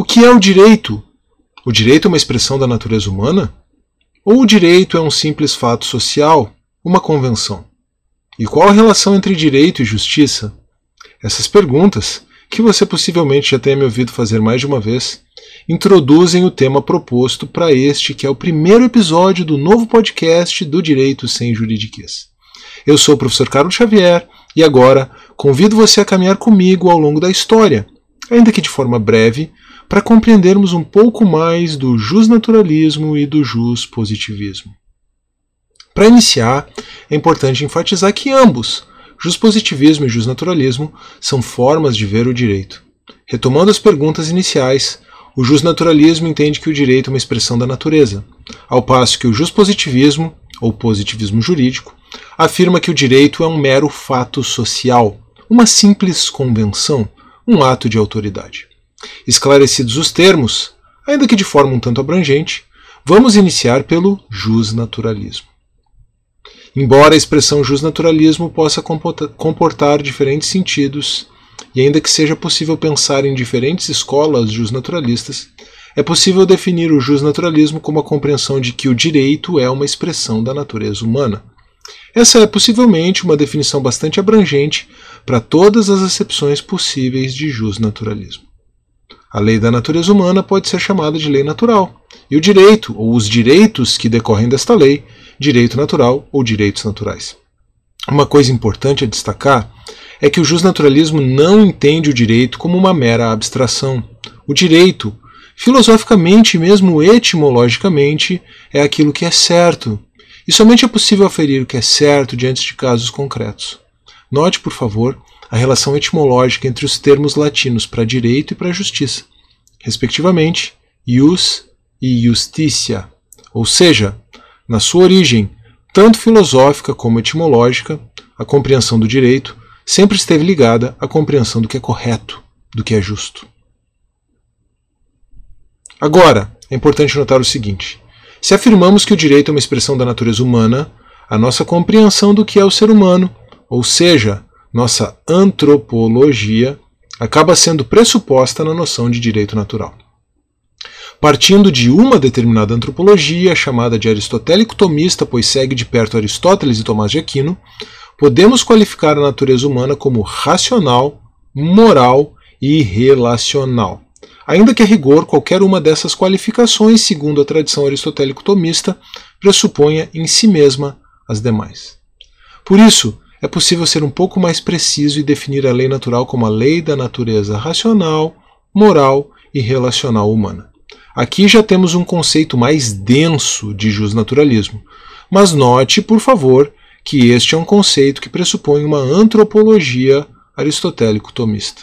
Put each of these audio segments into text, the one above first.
O que é o direito? O direito é uma expressão da natureza humana? Ou o direito é um simples fato social, uma convenção? E qual a relação entre direito e justiça? Essas perguntas, que você possivelmente já tenha me ouvido fazer mais de uma vez, introduzem o tema proposto para este, que é o primeiro episódio do novo podcast do Direito Sem Juridiquês. Eu sou o professor Carlos Xavier e agora convido você a caminhar comigo ao longo da história, ainda que de forma breve, para compreendermos um pouco mais do justnaturalismo e do positivismo. Para iniciar, é importante enfatizar que ambos, positivismo e justnaturalismo, são formas de ver o direito. Retomando as perguntas iniciais, o justnaturalismo entende que o direito é uma expressão da natureza, ao passo que o positivismo, ou positivismo jurídico, afirma que o direito é um mero fato social, uma simples convenção, um ato de autoridade. Esclarecidos os termos, ainda que de forma um tanto abrangente, vamos iniciar pelo justnaturalismo. Embora a expressão justnaturalismo possa comportar diferentes sentidos, e ainda que seja possível pensar em diferentes escolas justnaturalistas, é possível definir o justnaturalismo como a compreensão de que o direito é uma expressão da natureza humana. Essa é possivelmente uma definição bastante abrangente para todas as acepções possíveis de justnaturalismo. A lei da natureza humana pode ser chamada de lei natural, e o direito, ou os direitos que decorrem desta lei, direito natural ou direitos naturais. Uma coisa importante a destacar é que o justnaturalismo não entende o direito como uma mera abstração. O direito, filosoficamente e mesmo etimologicamente, é aquilo que é certo, e somente é possível aferir o que é certo diante de casos concretos. Note, por favor, a relação etimológica entre os termos latinos para direito e para justiça, respectivamente, ius e justicia, ou seja, na sua origem, tanto filosófica como etimológica, a compreensão do direito sempre esteve ligada à compreensão do que é correto, do que é justo. Agora, é importante notar o seguinte: se afirmamos que o direito é uma expressão da natureza humana, a nossa compreensão do que é o ser humano, ou seja, nossa antropologia, acaba sendo pressuposta na noção de direito natural. Partindo de uma determinada antropologia, chamada de aristotélico-tomista, pois segue de perto Aristóteles e Tomás de Aquino, podemos qualificar a natureza humana como racional, moral e relacional. Ainda que a rigor qualquer uma dessas qualificações, segundo a tradição aristotélico-tomista, pressuponha em si mesma as demais. Por isso, é possível ser um pouco mais preciso e definir a lei natural como a lei da natureza racional, moral e relacional humana. Aqui já temos um conceito mais denso de justnaturalismo, mas note, por favor, que este é um conceito que pressupõe uma antropologia aristotélico-tomista.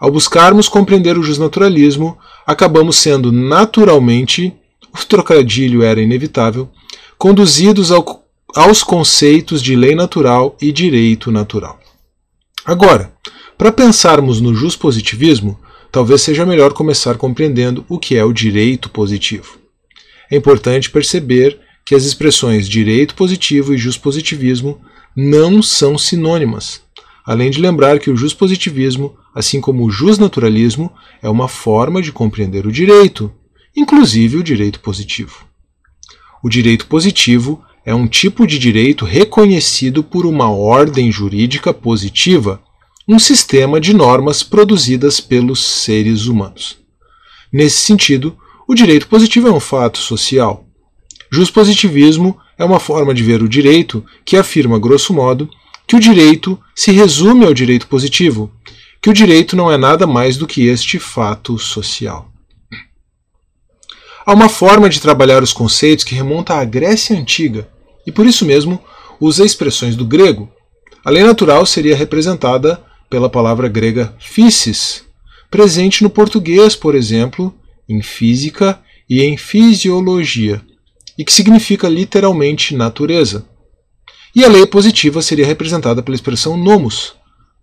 Ao buscarmos compreender o justnaturalismo, acabamos sendo naturalmente, o trocadilho era inevitável, conduzidos ao aos conceitos de lei natural e direito natural. Agora, para pensarmos no positivismo, talvez seja melhor começar compreendendo o que é o direito positivo. É importante perceber que as expressões direito positivo e positivismo não são sinônimas, além de lembrar que o positivismo, assim como o naturalismo, é uma forma de compreender o direito, inclusive o direito positivo. O direito positivo é um tipo de direito reconhecido por uma ordem jurídica positiva, um sistema de normas produzidas pelos seres humanos. Nesse sentido, o direito positivo é um fato social. Juspositivismo é uma forma de ver o direito que afirma, grosso modo, que o direito se resume ao direito positivo, que o direito não é nada mais do que este fato social. Há uma forma de trabalhar os conceitos que remonta à Grécia Antiga e por isso mesmo usa expressões do grego. A lei natural seria representada pela palavra grega physis, presente no português, por exemplo, em física e em fisiologia, e que significa literalmente natureza. E a lei positiva seria representada pela expressão nomos,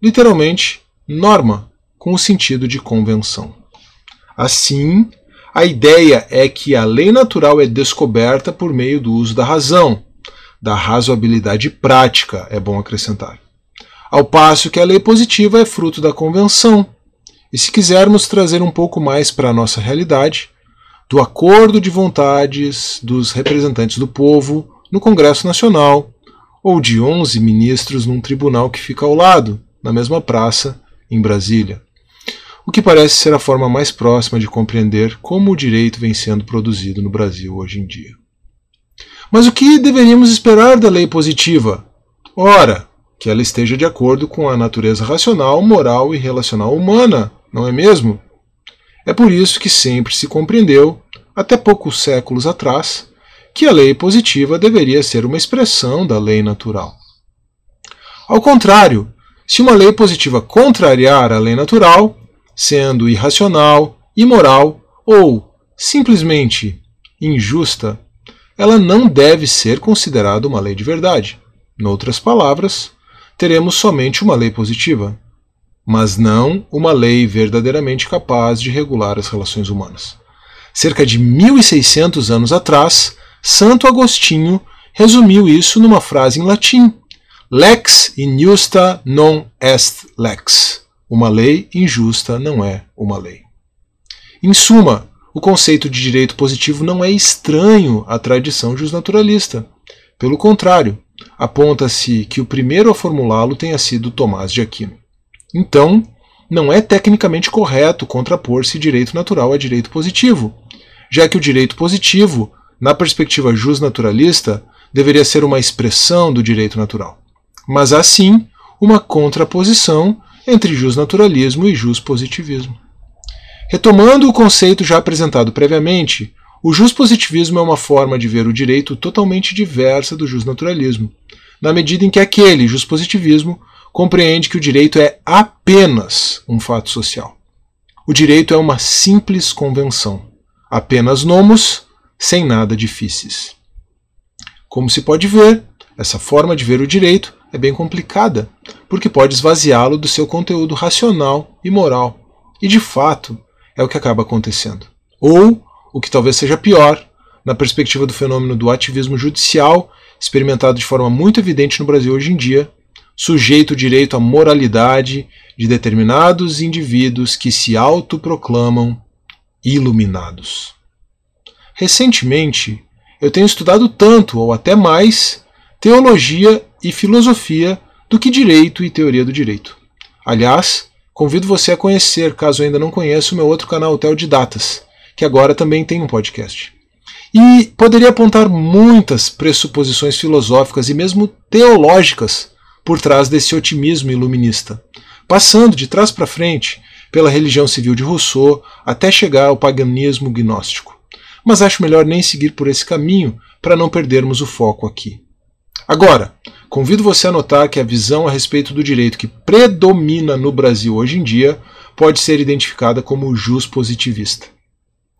literalmente norma, com o sentido de convenção. Assim, a ideia é que a lei natural é descoberta por meio do uso da razão, da razoabilidade prática, é bom acrescentar. Ao passo que a lei positiva é fruto da convenção, E se quisermos trazer um pouco mais para a nossa realidade, do acordo de vontades dos representantes do povo no Congresso Nacional, ou de 11 ministros num tribunal que fica ao lado, na mesma praça, em Brasília. O que parece ser a forma mais próxima de compreender como o direito vem sendo produzido no Brasil hoje em dia. Mas o que deveríamos esperar da lei positiva? Ora, que ela esteja de acordo com a natureza racional, moral e relacional humana, não é mesmo? É por isso que sempre se compreendeu, até poucos séculos atrás, que a lei positiva deveria ser uma expressão da lei natural. Ao contrário, se uma lei positiva contrariar a lei natural, sendo irracional, imoral ou simplesmente injusta, ela não deve ser considerada uma lei de verdade. Noutras palavras, teremos somente uma lei positiva, mas não uma lei verdadeiramente capaz de regular as relações humanas. Cerca de 1600 anos atrás, Santo Agostinho resumiu isso numa frase em latim: Lex injusta non est lex. Uma lei injusta não é uma lei. Em suma, o conceito de direito positivo não é estranho à tradição justnaturalista. Pelo contrário, aponta-se que o primeiro a formulá-lo tenha sido Tomás de Aquino. Então, não é tecnicamente correto contrapor-se direito natural a direito positivo, já que o direito positivo na perspectiva justnaturalista, deveria ser uma expressão do direito natural. Mas há sim uma contraposição entre justnaturalismo e justpositivismo. Retomando o conceito já apresentado previamente, o justpositivismo é uma forma de ver o direito totalmente diversa do justnaturalismo, na medida em que aquele justpositivismo compreende que o direito é apenas um fato social. O direito é uma simples convenção, apenas nomos sem nada difíceis. Como se pode ver, essa forma de ver o direito é bem complicada, porque pode esvaziá-lo do seu conteúdo racional e moral. E de fato, é o que acaba acontecendo. Ou, o que talvez seja pior, na perspectiva do fenômeno do ativismo judicial, experimentado de forma muito evidente no Brasil hoje em dia, sujeito o direito à moralidade de determinados indivíduos que se autoproclamam iluminados. Recentemente, eu tenho estudado tanto, ou até mais, teologia e filosofia do que direito e teoria do direito. Aliás, convido você a conhecer, caso ainda não conheça, o meu outro canal, o de Datas, que agora também tem um podcast. E poderia apontar muitas pressuposições filosóficas e mesmo teológicas por trás desse otimismo iluminista, passando de trás para frente pela religião civil de Rousseau até chegar ao paganismo gnóstico mas acho melhor nem seguir por esse caminho para não perdermos o foco aqui. Agora, convido você a notar que a visão a respeito do direito que predomina no Brasil hoje em dia pode ser identificada como jus-positivista.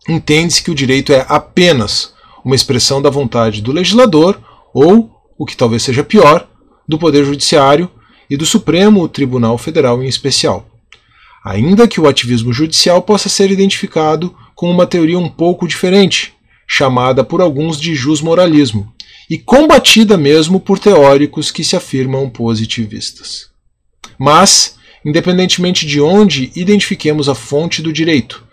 Entende-se que o direito é apenas uma expressão da vontade do legislador ou, o que talvez seja pior, do Poder Judiciário e do Supremo Tribunal Federal em especial. Ainda que o ativismo judicial possa ser identificado com uma teoria um pouco diferente, chamada por alguns de jusmoralismo, e combatida mesmo por teóricos que se afirmam positivistas. Mas, independentemente de onde identifiquemos a fonte do direito,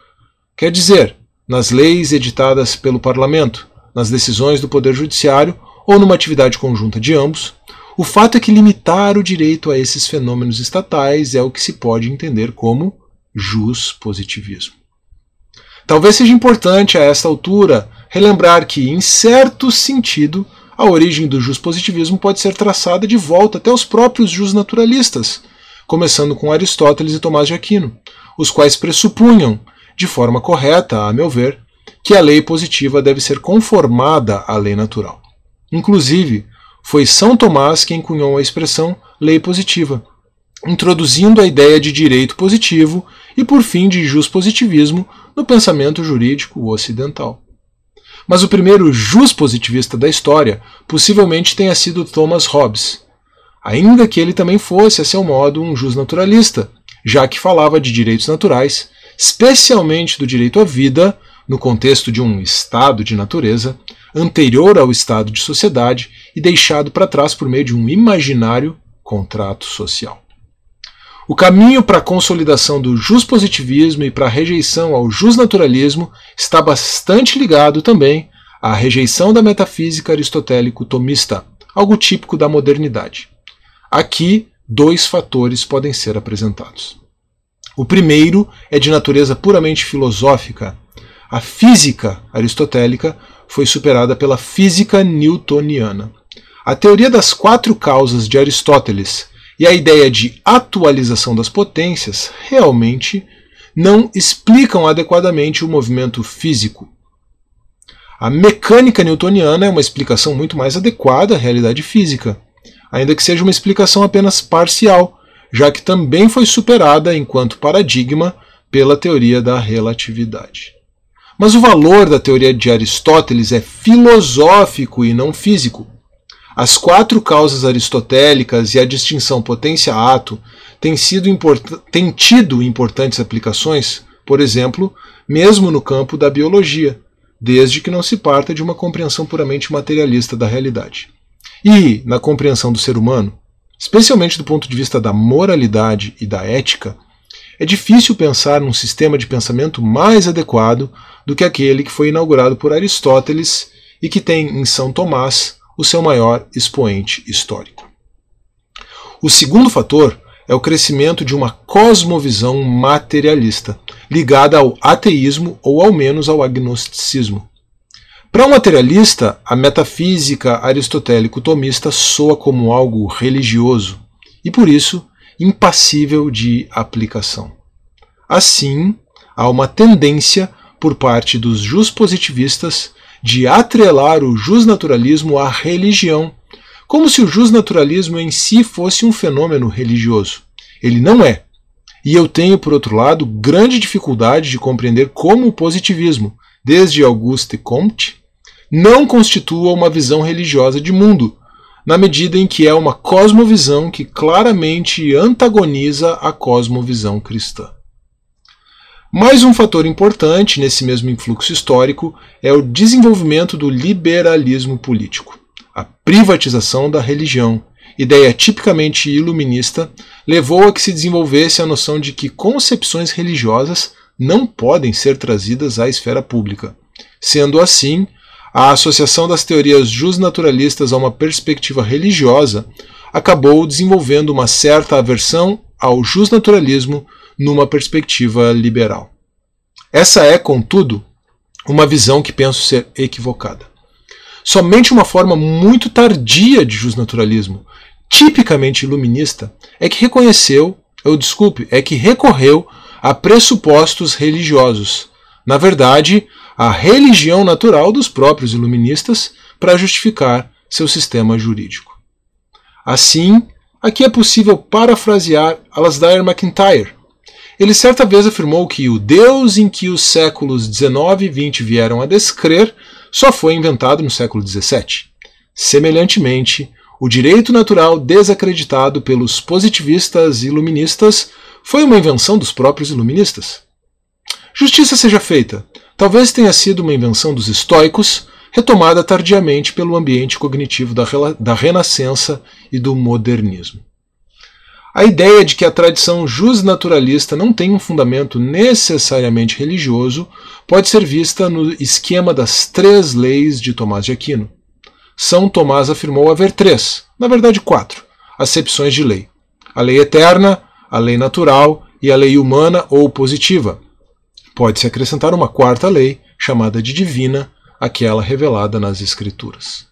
quer dizer, nas leis editadas pelo parlamento, nas decisões do Poder Judiciário ou numa atividade conjunta de ambos, o fato é que limitar o direito a esses fenômenos estatais é o que se pode entender como jus positivismo. Talvez seja importante a esta altura relembrar que, em certo sentido, a origem do positivismo pode ser traçada de volta até os próprios justnaturalistas, começando com Aristóteles e Tomás de Aquino, os quais pressupunham, de forma correta, a meu ver, que a lei positiva deve ser conformada à lei natural. Inclusive, foi São Tomás quem cunhou a expressão lei positiva, introduzindo a ideia de direito positivo e, por fim, de positivismo no pensamento jurídico ocidental. Mas o primeiro positivista da história possivelmente tenha sido Thomas Hobbes, ainda que ele também fosse, a seu modo, um naturalista, já que falava de direitos naturais, especialmente do direito à vida, no contexto de um estado de natureza, anterior ao estado de sociedade e deixado para trás por meio de um imaginário contrato social. O caminho para a consolidação do positivismo e para a rejeição ao naturalismo está bastante ligado também à rejeição da metafísica aristotélico-tomista, algo típico da modernidade. Aqui, dois fatores podem ser apresentados. O primeiro é de natureza puramente filosófica. A física aristotélica foi superada pela física newtoniana. A teoria das quatro causas de Aristóteles e a ideia de atualização das potências realmente não explicam adequadamente o movimento físico. A mecânica newtoniana é uma explicação muito mais adequada à realidade física, ainda que seja uma explicação apenas parcial, já que também foi superada enquanto paradigma pela teoria da relatividade. Mas o valor da teoria de Aristóteles é filosófico e não físico. As quatro causas aristotélicas e a distinção potência-ato têm, têm tido importantes aplicações, por exemplo, mesmo no campo da biologia, desde que não se parta de uma compreensão puramente materialista da realidade. E, na compreensão do ser humano, especialmente do ponto de vista da moralidade e da ética, é difícil pensar num sistema de pensamento mais adequado do que aquele que foi inaugurado por Aristóteles e que tem em São Tomás o seu maior expoente histórico. O segundo fator é o crescimento de uma cosmovisão materialista, ligada ao ateísmo ou ao menos ao agnosticismo. Para um materialista, a metafísica aristotélico-tomista soa como algo religioso e, por isso, impassível de aplicação. Assim, há uma tendência por parte dos juspositivistas de atrelar o justnaturalismo à religião, como se o justnaturalismo em si fosse um fenômeno religioso. Ele não é. E eu tenho, por outro lado, grande dificuldade de compreender como o positivismo, desde Auguste Comte, não constitua uma visão religiosa de mundo, na medida em que é uma cosmovisão que claramente antagoniza a cosmovisão cristã. Mais um fator importante nesse mesmo influxo histórico é o desenvolvimento do liberalismo político. A privatização da religião, ideia tipicamente iluminista, levou a que se desenvolvesse a noção de que concepções religiosas não podem ser trazidas à esfera pública. Sendo assim, a associação das teorias justnaturalistas a uma perspectiva religiosa acabou desenvolvendo uma certa aversão ao justnaturalismo numa perspectiva liberal. Essa é, contudo, uma visão que penso ser equivocada. Somente uma forma muito tardia de justnaturalismo, tipicamente iluminista, é que reconheceu, ou desculpe, é que recorreu a pressupostos religiosos. Na verdade, a religião natural dos próprios iluministas para justificar seu sistema jurídico. Assim, aqui é possível parafrasear Alasdair MacIntyre, ele certa vez afirmou que o Deus em que os séculos XIX e XX vieram a descrer só foi inventado no século XVII. Semelhantemente, o direito natural desacreditado pelos positivistas iluministas foi uma invenção dos próprios iluministas. Justiça seja feita, talvez tenha sido uma invenção dos estoicos, retomada tardiamente pelo ambiente cognitivo da, da Renascença e do modernismo. A ideia de que a tradição justnaturalista não tem um fundamento necessariamente religioso pode ser vista no esquema das três leis de Tomás de Aquino. São Tomás afirmou haver três, na verdade quatro, acepções de lei: a lei eterna, a lei natural e a lei humana ou positiva. Pode-se acrescentar uma quarta lei, chamada de divina, aquela revelada nas Escrituras.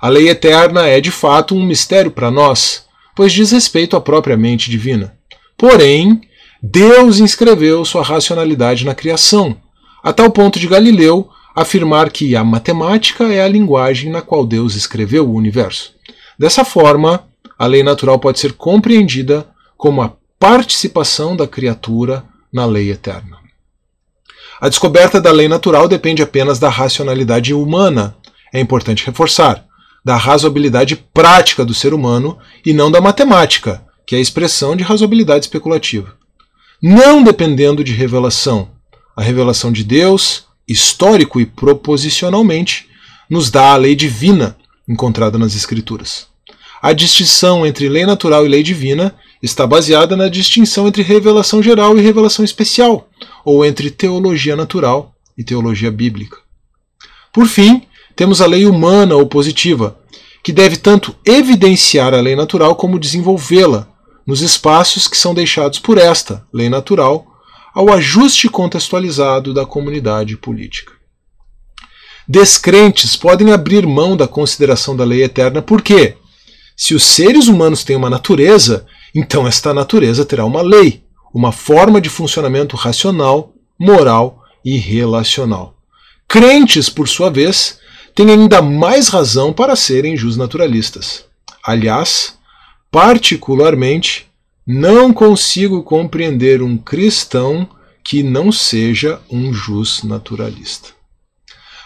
A lei eterna é de fato um mistério para nós pois diz respeito à própria mente divina. Porém, Deus inscreveu sua racionalidade na criação, a tal ponto de Galileu afirmar que a matemática é a linguagem na qual Deus escreveu o universo. Dessa forma, a lei natural pode ser compreendida como a participação da criatura na lei eterna. A descoberta da lei natural depende apenas da racionalidade humana. É importante reforçar da razoabilidade prática do ser humano e não da matemática, que é a expressão de razoabilidade especulativa. Não dependendo de revelação. A revelação de Deus, histórico e proposicionalmente, nos dá a lei divina encontrada nas Escrituras. A distinção entre lei natural e lei divina está baseada na distinção entre revelação geral e revelação especial, ou entre teologia natural e teologia bíblica. Por fim, temos a lei humana ou positiva, que deve tanto evidenciar a lei natural como desenvolvê-la nos espaços que são deixados por esta lei natural ao ajuste contextualizado da comunidade política. Descrentes podem abrir mão da consideração da lei eterna porque, se os seres humanos têm uma natureza, então esta natureza terá uma lei, uma forma de funcionamento racional, moral e relacional. Crentes, por sua vez, têm ainda mais razão para serem justnaturalistas. Aliás, particularmente, não consigo compreender um cristão que não seja um justnaturalista.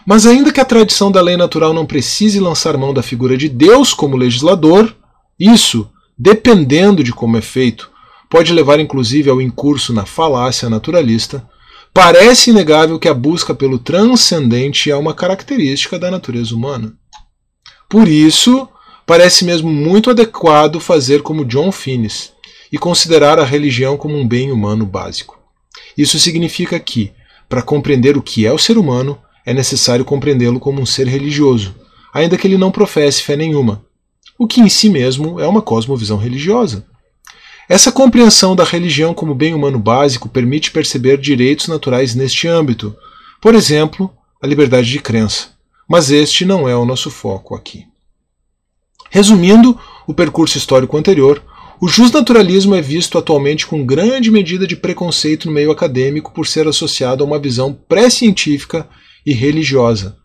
Mas ainda que a tradição da lei natural não precise lançar mão da figura de Deus como legislador, isso, dependendo de como é feito, pode levar inclusive ao incurso na falácia naturalista, parece inegável que a busca pelo transcendente é uma característica da natureza humana. Por isso, parece mesmo muito adequado fazer como John Finnis e considerar a religião como um bem humano básico. Isso significa que, para compreender o que é o ser humano, é necessário compreendê-lo como um ser religioso, ainda que ele não professe fé nenhuma, o que em si mesmo é uma cosmovisão religiosa. Essa compreensão da religião como bem humano básico permite perceber direitos naturais neste âmbito, por exemplo, a liberdade de crença. Mas este não é o nosso foco aqui. Resumindo o percurso histórico anterior, o justnaturalismo é visto atualmente com grande medida de preconceito no meio acadêmico por ser associado a uma visão pré-científica e religiosa.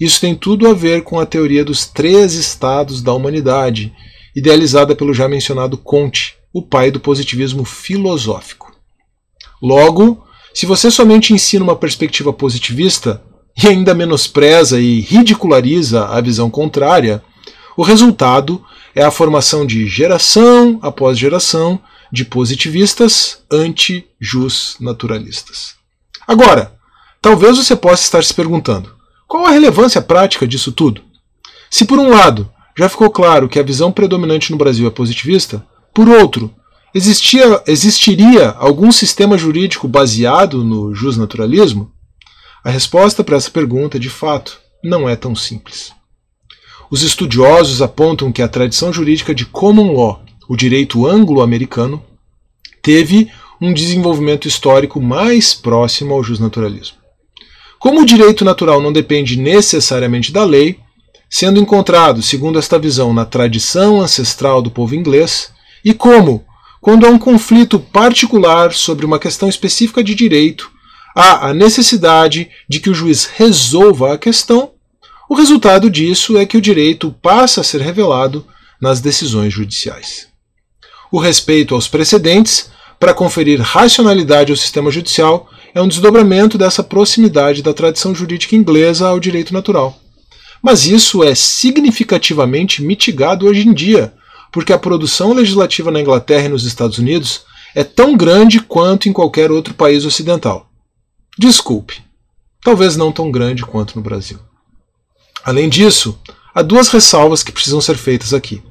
Isso tem tudo a ver com a teoria dos três estados da humanidade, idealizada pelo já mencionado Comte, o pai do positivismo filosófico. Logo, se você somente ensina uma perspectiva positivista e ainda menospreza e ridiculariza a visão contrária, o resultado é a formação de geração após geração de positivistas anti-jus naturalistas. Agora, Talvez você possa estar se perguntando: qual a relevância prática disso tudo? Se por um lado já ficou claro que a visão predominante no Brasil é positivista, por outro, existia, existiria algum sistema jurídico baseado no justnaturalismo? A resposta para essa pergunta, de fato, não é tão simples. Os estudiosos apontam que a tradição jurídica de common law, o direito anglo-americano, teve um desenvolvimento histórico mais próximo ao justnaturalismo. Como o direito natural não depende necessariamente da lei, sendo encontrado, segundo esta visão, na tradição ancestral do povo inglês, e como, quando há um conflito particular sobre uma questão específica de direito, há a necessidade de que o juiz resolva a questão, o resultado disso é que o direito passa a ser revelado nas decisões judiciais. O respeito aos precedentes, para conferir racionalidade ao sistema judicial, é um desdobramento dessa proximidade da tradição jurídica inglesa ao direito natural. Mas isso é significativamente mitigado hoje em dia, porque a produção legislativa na Inglaterra e nos Estados Unidos é tão grande quanto em qualquer outro país ocidental. Desculpe, talvez não tão grande quanto no Brasil. Além disso, há duas ressalvas que precisam ser feitas aqui.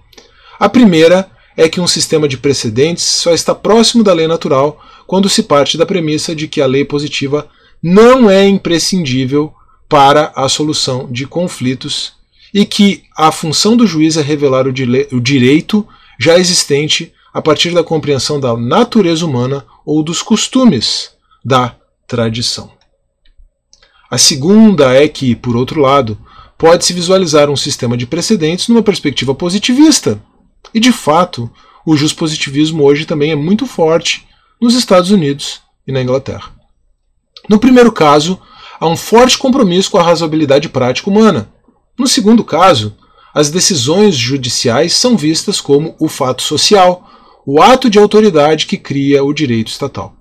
A primeira é que um sistema de precedentes só está próximo da lei natural quando se parte da premissa de que a lei positiva não é imprescindível para a solução de conflitos e que a função do juiz é revelar o, o direito já existente a partir da compreensão da natureza humana ou dos costumes da tradição. A segunda é que, por outro lado, pode-se visualizar um sistema de precedentes numa perspectiva positivista. E, de fato, o positivismo hoje também é muito forte nos Estados Unidos e na Inglaterra. No primeiro caso, há um forte compromisso com a razoabilidade prática humana. No segundo caso, as decisões judiciais são vistas como o fato social, o ato de autoridade que cria o direito estatal.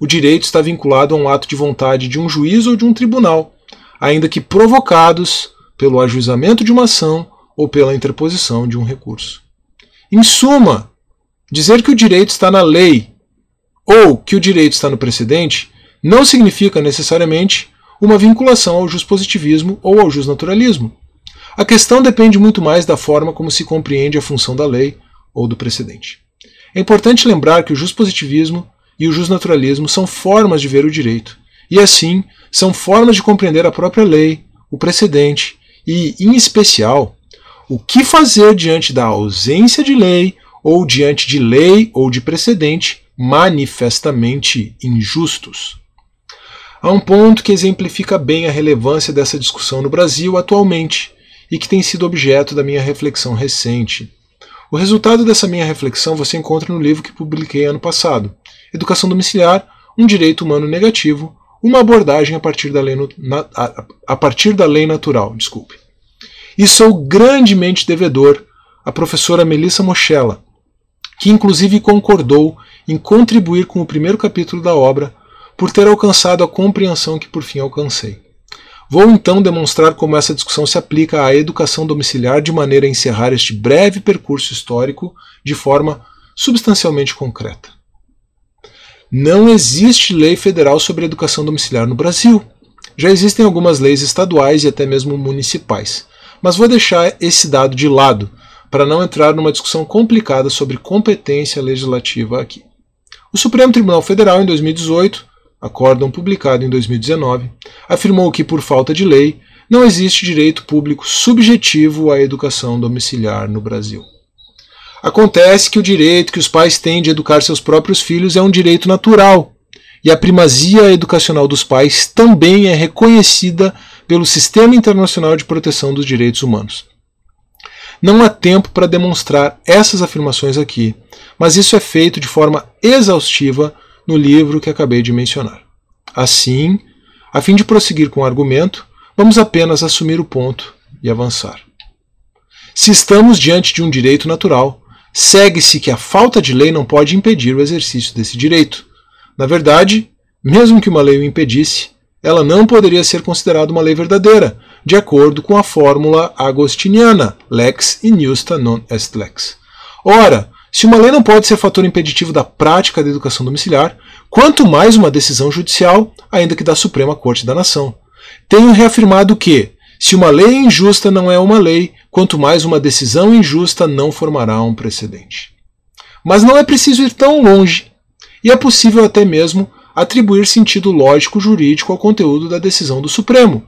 O direito está vinculado a um ato de vontade de um juiz ou de um tribunal, ainda que provocados pelo ajuizamento de uma ação ou pela interposição de um recurso. Em suma, dizer que o direito está na lei ou que o direito está no precedente não significa necessariamente uma vinculação ao positivismo ou ao naturalismo. A questão depende muito mais da forma como se compreende a função da lei ou do precedente. É importante lembrar que o juspositivismo e o justnaturalismo são formas de ver o direito, e assim são formas de compreender a própria lei, o precedente e, em especial, o que fazer diante da ausência de lei ou diante de lei ou de precedente manifestamente injustos. Há um ponto que exemplifica bem a relevância dessa discussão no Brasil atualmente e que tem sido objeto da minha reflexão recente. O resultado dessa minha reflexão você encontra no livro que publiquei ano passado, Educação Domiciliar, um direito humano negativo, uma abordagem a partir da lei, na, a, a partir da lei natural. Desculpe. E sou grandemente devedor à professora Melissa Mochella, que inclusive concordou em contribuir com o primeiro capítulo da obra por ter alcançado a compreensão que por fim alcancei. Vou então demonstrar como essa discussão se aplica à educação domiciliar de maneira a encerrar este breve percurso histórico de forma substancialmente concreta. Não existe lei federal sobre educação domiciliar no Brasil. Já existem algumas leis estaduais e até mesmo municipais. Mas vou deixar esse dado de lado para não entrar numa discussão complicada sobre competência legislativa aqui. O Supremo Tribunal Federal, em 2018, acórdão publicado em 2019, afirmou que, por falta de lei, não existe direito público subjetivo à educação domiciliar no Brasil. Acontece que o direito que os pais têm de educar seus próprios filhos é um direito natural, e a primazia educacional dos pais também é reconhecida pelo Sistema Internacional de Proteção dos Direitos Humanos. Não há tempo para demonstrar essas afirmações aqui, mas isso é feito de forma exaustiva no livro que acabei de mencionar. Assim, a fim de prosseguir com o argumento, vamos apenas assumir o ponto e avançar. Se estamos diante de um direito natural, segue-se que a falta de lei não pode impedir o exercício desse direito. Na verdade, mesmo que uma lei o impedisse, ela não poderia ser considerada uma lei verdadeira, de acordo com a fórmula agostiniana, lex injusta non est lex. Ora, se uma lei não pode ser fator impeditivo da prática da educação domiciliar, quanto mais uma decisão judicial, ainda que da Suprema Corte da Nação. Tenho reafirmado que, se uma lei injusta não é uma lei, quanto mais uma decisão injusta não formará um precedente. Mas não é preciso ir tão longe, e é possível até mesmo atribuir sentido lógico jurídico ao conteúdo da decisão do Supremo.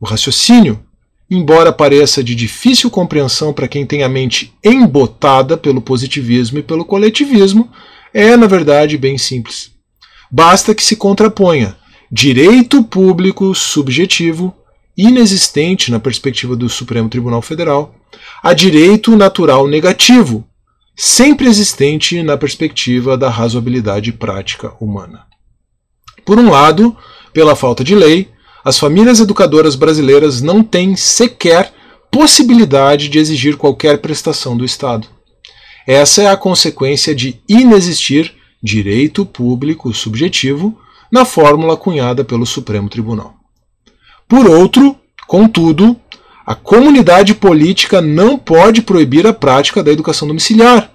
O raciocínio, embora pareça de difícil compreensão para quem tem a mente embotada pelo positivismo e pelo coletivismo, é, na verdade, bem simples. Basta que se contraponha direito público subjetivo inexistente na perspectiva do Supremo Tribunal Federal, a direito natural negativo, sempre existente na perspectiva da razoabilidade prática humana. Por um lado, pela falta de lei, as famílias educadoras brasileiras não têm sequer possibilidade de exigir qualquer prestação do Estado. Essa é a consequência de inexistir direito público subjetivo na fórmula cunhada pelo Supremo Tribunal. Por outro, contudo, a comunidade política não pode proibir a prática da educação domiciliar,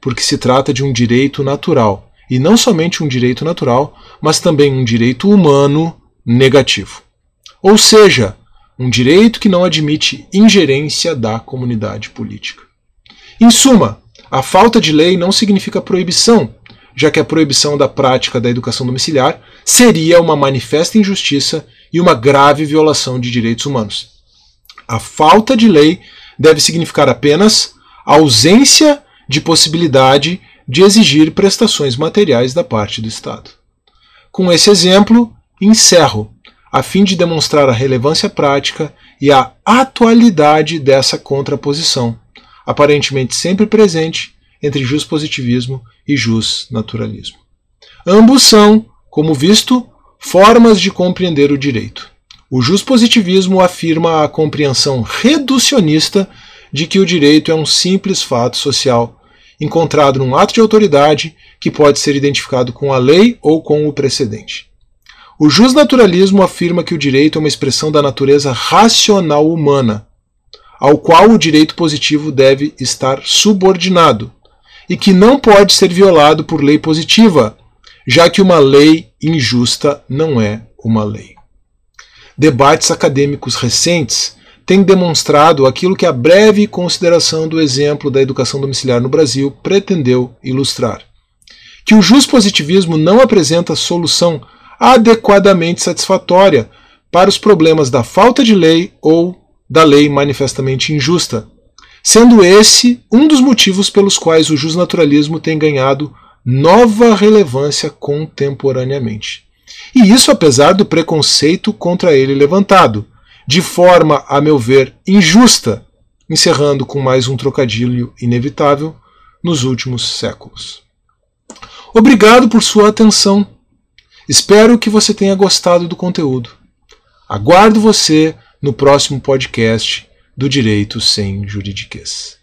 porque se trata de um direito natural, e não somente um direito natural, mas também um direito humano negativo. Ou seja, um direito que não admite ingerência da comunidade política. Em suma, a falta de lei não significa proibição, já que a proibição da prática da educação domiciliar seria uma manifesta injustiça e uma grave violação de direitos humanos. A falta de lei deve significar apenas ausência de possibilidade de exigir prestações materiais da parte do Estado. Com esse exemplo, encerro, a fim de demonstrar a relevância prática e a atualidade dessa contraposição, aparentemente sempre presente entre positivismo e naturalismo. Ambos são, como visto, Formas de compreender o direito. O positivismo afirma a compreensão reducionista de que o direito é um simples fato social, encontrado num ato de autoridade que pode ser identificado com a lei ou com o precedente. O justnaturalismo afirma que o direito é uma expressão da natureza racional humana, ao qual o direito positivo deve estar subordinado, e que não pode ser violado por lei positiva, já que uma lei injusta não é uma lei. Debates acadêmicos recentes tem demonstrado aquilo que a breve consideração do exemplo da educação domiciliar no Brasil pretendeu ilustrar. Que o positivismo não apresenta solução adequadamente satisfatória para os problemas da falta de lei ou da lei manifestamente injusta, sendo esse um dos motivos pelos quais o justnaturalismo tem ganhado nova relevância contemporaneamente. E isso apesar do preconceito contra ele levantado, de forma, a meu ver, injusta, encerrando com mais um trocadilho inevitável nos últimos séculos. Obrigado por sua atenção. Espero que você tenha gostado do conteúdo. Aguardo você no próximo podcast do Direito Sem Juridiquês.